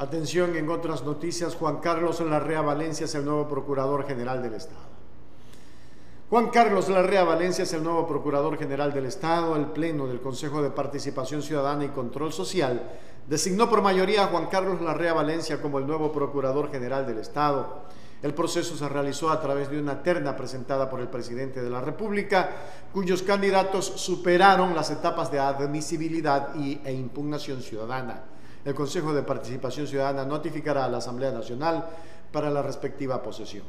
Atención, en otras noticias, Juan Carlos Larrea Valencia es el nuevo Procurador General del Estado. Juan Carlos Larrea Valencia es el nuevo Procurador General del Estado. El Pleno del Consejo de Participación Ciudadana y Control Social designó por mayoría a Juan Carlos Larrea Valencia como el nuevo Procurador General del Estado. El proceso se realizó a través de una terna presentada por el presidente de la República, cuyos candidatos superaron las etapas de admisibilidad y, e impugnación ciudadana el Consejo de Participación Ciudadana notificará a la Asamblea Nacional para la respectiva posesión.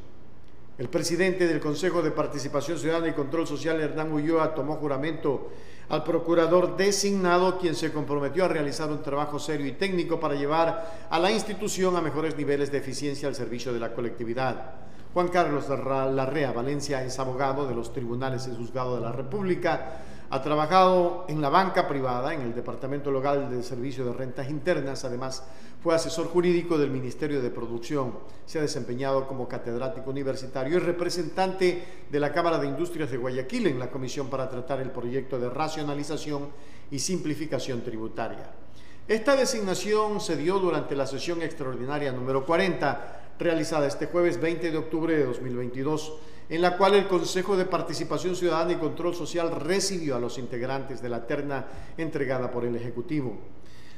El presidente del Consejo de Participación Ciudadana y Control Social, Hernán Ulloa, tomó juramento al procurador designado, quien se comprometió a realizar un trabajo serio y técnico para llevar a la institución a mejores niveles de eficiencia al servicio de la colectividad. Juan Carlos Larrea Valencia es abogado de los tribunales y juzgado de la República ha trabajado en la banca privada, en el Departamento Local de Servicio de Rentas Internas, además fue asesor jurídico del Ministerio de Producción, se ha desempeñado como catedrático universitario y representante de la Cámara de Industrias de Guayaquil en la Comisión para tratar el proyecto de racionalización y simplificación tributaria. Esta designación se dio durante la sesión extraordinaria número 40, realizada este jueves 20 de octubre de 2022 en la cual el Consejo de Participación Ciudadana y Control Social recibió a los integrantes de la terna entregada por el Ejecutivo.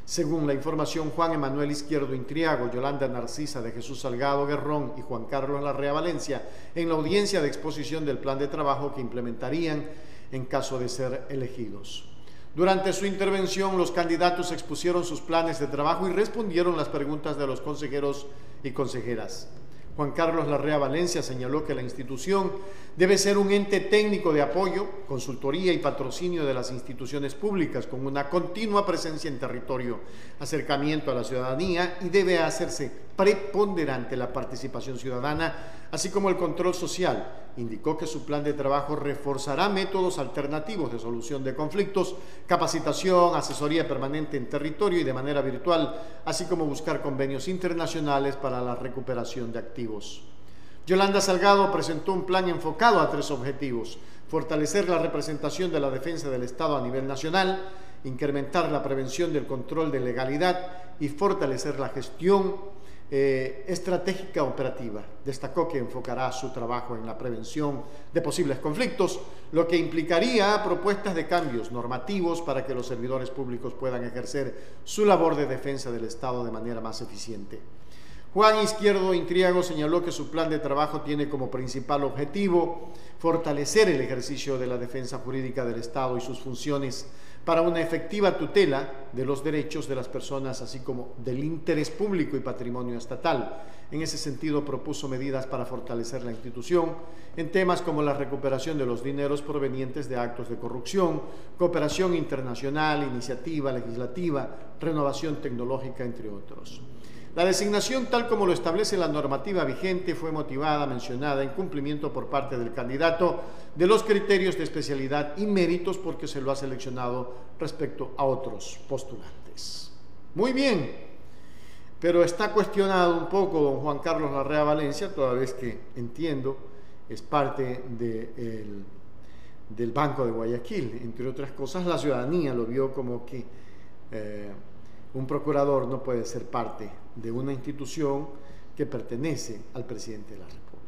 Según la información, Juan Emanuel Izquierdo Intriago, Yolanda Narcisa de Jesús Salgado Guerrón y Juan Carlos Larrea Valencia, en la audiencia de exposición del plan de trabajo que implementarían en caso de ser elegidos. Durante su intervención, los candidatos expusieron sus planes de trabajo y respondieron las preguntas de los consejeros y consejeras. Juan Carlos Larrea Valencia señaló que la institución debe ser un ente técnico de apoyo, consultoría y patrocinio de las instituciones públicas con una continua presencia en territorio, acercamiento a la ciudadanía y debe hacerse preponderante la participación ciudadana, así como el control social. Indicó que su plan de trabajo reforzará métodos alternativos de solución de conflictos, capacitación, asesoría permanente en territorio y de manera virtual, así como buscar convenios internacionales para la recuperación de activos. Yolanda Salgado presentó un plan enfocado a tres objetivos. Fortalecer la representación de la defensa del Estado a nivel nacional, incrementar la prevención del control de legalidad y fortalecer la gestión eh, estratégica operativa. Destacó que enfocará su trabajo en la prevención de posibles conflictos, lo que implicaría propuestas de cambios normativos para que los servidores públicos puedan ejercer su labor de defensa del Estado de manera más eficiente. Juan Izquierdo Intriago señaló que su plan de trabajo tiene como principal objetivo fortalecer el ejercicio de la defensa jurídica del Estado y sus funciones para una efectiva tutela de los derechos de las personas, así como del interés público y patrimonio estatal. En ese sentido, propuso medidas para fortalecer la institución en temas como la recuperación de los dineros provenientes de actos de corrupción, cooperación internacional, iniciativa legislativa, renovación tecnológica, entre otros. La designación, tal como lo establece la normativa vigente, fue motivada, mencionada, en cumplimiento por parte del candidato de los criterios de especialidad y méritos porque se lo ha seleccionado respecto a otros postulantes. Muy bien, pero está cuestionado un poco don Juan Carlos Larrea Valencia, toda vez que entiendo es parte del Banco de Guayaquil. Entre otras cosas, la ciudadanía lo vio como que... Eh, un procurador no puede ser parte de una institución que pertenece al presidente de la República.